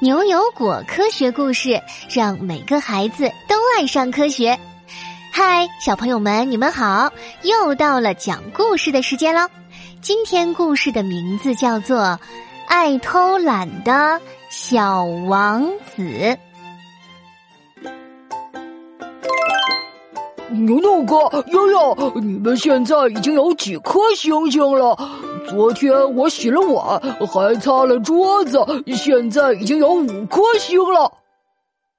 牛油果科学故事，让每个孩子都爱上科学。嗨，小朋友们，你们好！又到了讲故事的时间喽。今天故事的名字叫做《爱偷懒的小王子》。牛牛哥、悠悠，你们现在已经有几颗星星了？昨天我洗了碗，还擦了桌子，现在已经有五颗星了。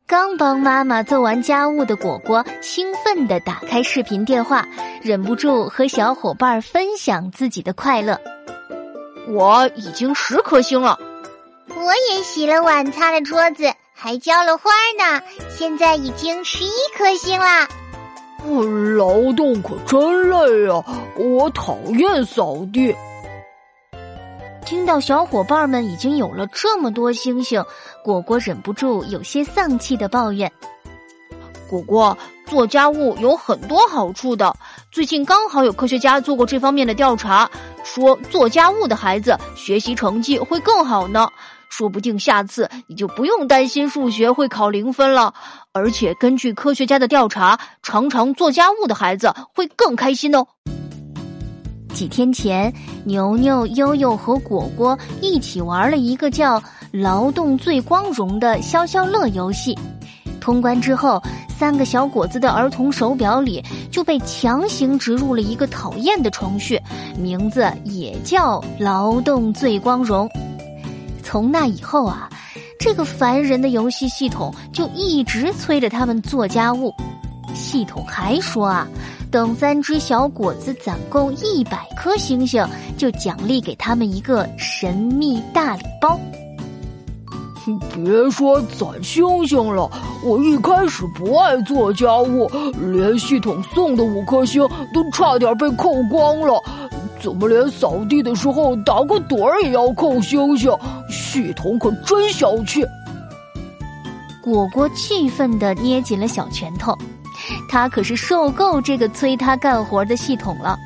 刚帮妈妈做完家务的果果兴奋地打开视频电话，忍不住和小伙伴分享自己的快乐。我已经十颗星了，我也洗了碗，擦了桌子，还浇了花呢，现在已经十一颗星了。劳动可真累啊！我讨厌扫地。听到小伙伴们已经有了这么多星星，果果忍不住有些丧气的抱怨：“果果，做家务有很多好处的。最近刚好有科学家做过这方面的调查，说做家务的孩子学习成绩会更好呢。说不定下次你就不用担心数学会考零分了。而且根据科学家的调查，常常做家务的孩子会更开心哦。”几天前，牛牛、悠悠和果果一起玩了一个叫“劳动最光荣”的消消乐游戏。通关之后，三个小果子的儿童手表里就被强行植入了一个讨厌的程序，名字也叫“劳动最光荣”。从那以后啊，这个烦人的游戏系统就一直催着他们做家务。系统还说啊。等三只小果子攒够一百颗星星，就奖励给他们一个神秘大礼包。别说攒星星了，我一开始不爱做家务，连系统送的五颗星都差点被扣光了。怎么连扫地的时候打个盹儿也要扣星星？系统可真小气！果果气愤的捏紧了小拳头。他可是受够这个催他干活的系统了，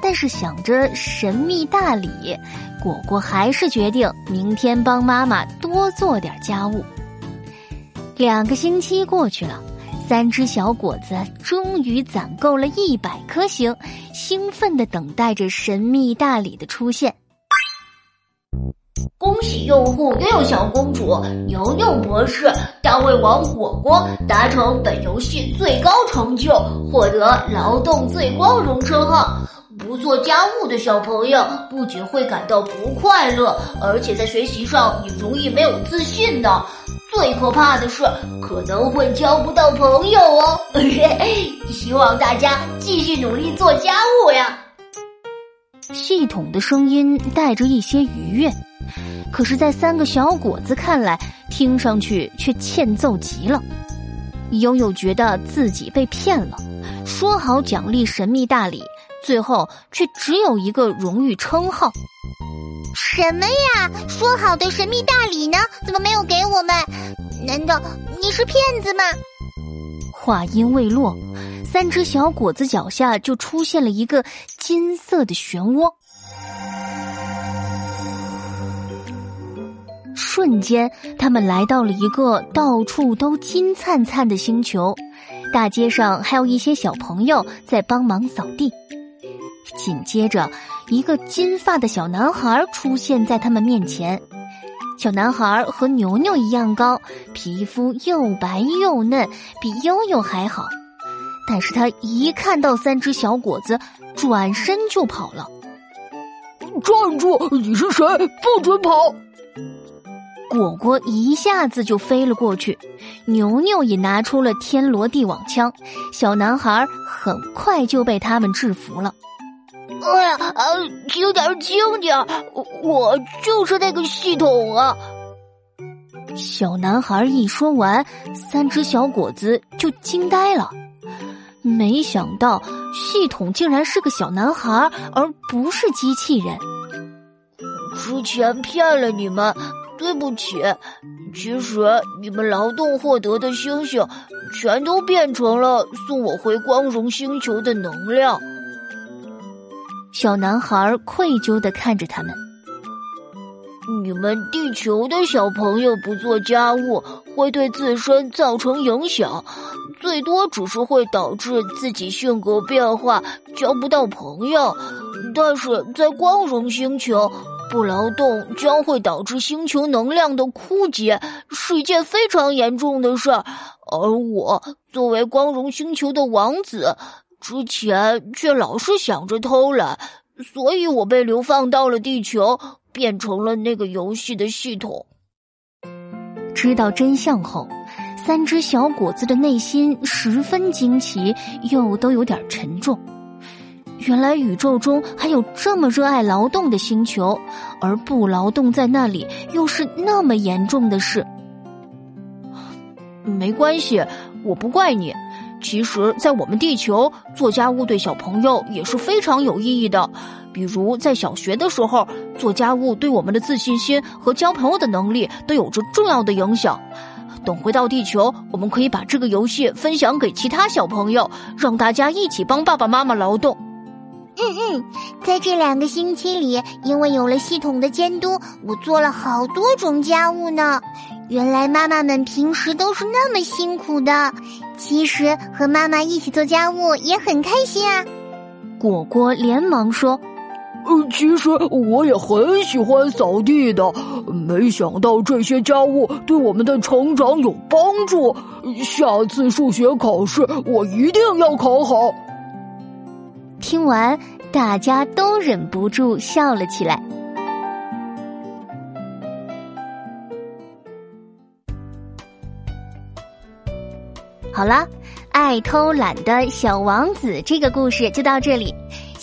但是想着神秘大礼，果果还是决定明天帮妈妈多做点家务。两个星期过去了，三只小果子终于攒够了一百颗星，兴奋的等待着神秘大礼的出现。恭喜用户悠悠小公主、牛牛博士、大胃王果果达成本游戏最高成就，获得劳动最光荣称号。不做家务的小朋友不仅会感到不快乐，而且在学习上也容易没有自信呢。最可怕的是，可能会交不到朋友哦。希望大家继续努力做家务呀。系统的声音带着一些愉悦。可是，在三个小果子看来，听上去却欠揍极了。悠悠觉得自己被骗了，说好奖励神秘大礼，最后却只有一个荣誉称号。什么呀？说好的神秘大礼呢？怎么没有给我们？难道你是骗子吗？话音未落，三只小果子脚下就出现了一个金色的漩涡。瞬间，他们来到了一个到处都金灿灿的星球，大街上还有一些小朋友在帮忙扫地。紧接着，一个金发的小男孩出现在他们面前。小男孩和牛牛一样高，皮肤又白又嫩，比悠悠还好。但是他一看到三只小果子，转身就跑了。站住！你是谁？不准跑！果果一下子就飞了过去，牛牛也拿出了天罗地网枪，小男孩很快就被他们制服了。哎呀，轻点轻点我就是那个系统啊！小男孩一说完，三只小果子就惊呆了，没想到系统竟然是个小男孩，而不是机器人。之前骗了你们。对不起，其实你们劳动获得的星星，全都变成了送我回光荣星球的能量。小男孩愧疚的看着他们。你们地球的小朋友不做家务，会对自身造成影响，最多只是会导致自己性格变化，交不到朋友。但是在光荣星球，不劳动将会导致星球能量的枯竭，是一件非常严重的事儿。而我作为光荣星球的王子，之前却老是想着偷懒，所以我被流放到了地球。变成了那个游戏的系统。知道真相后，三只小果子的内心十分惊奇，又都有点沉重。原来宇宙中还有这么热爱劳动的星球，而不劳动在那里又是那么严重的事。没关系，我不怪你。其实，在我们地球做家务对小朋友也是非常有意义的。比如在小学的时候，做家务对我们的自信心和交朋友的能力都有着重要的影响。等回到地球，我们可以把这个游戏分享给其他小朋友，让大家一起帮爸爸妈妈劳动。嗯嗯，在这两个星期里，因为有了系统的监督，我做了好多种家务呢。原来妈妈们平时都是那么辛苦的，其实和妈妈一起做家务也很开心啊！果果连忙说：“呃，呃其实我也很喜欢扫地的，没想到这些家务对我们的成长有帮助。下次数学考试我一定要考好。”听完，大家都忍不住笑了起来。好了，爱偷懒的小王子这个故事就到这里。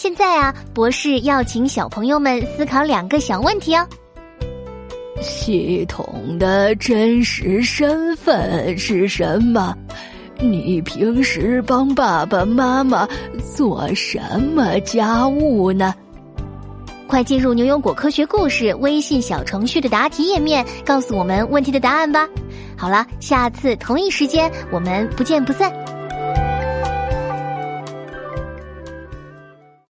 现在啊，博士要请小朋友们思考两个小问题哦。系统的真实身份是什么？你平时帮爸爸妈妈做什么家务呢？快进入牛油果科学故事微信小程序的答题页面，告诉我们问题的答案吧。好了，下次同一时间我们不见不散。